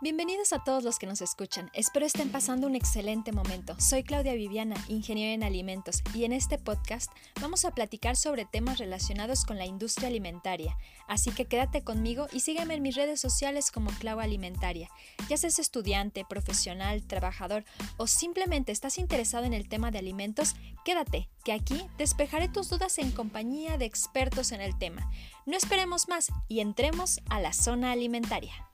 Bienvenidos a todos los que nos escuchan. Espero estén pasando un excelente momento. Soy Claudia Viviana, ingeniera en alimentos, y en este podcast vamos a platicar sobre temas relacionados con la industria alimentaria. Así que quédate conmigo y sígueme en mis redes sociales como Clau Alimentaria. Ya seas estudiante, profesional, trabajador o simplemente estás interesado en el tema de alimentos, quédate, que aquí despejaré tus dudas en compañía de expertos en el tema. No esperemos más y entremos a la zona alimentaria.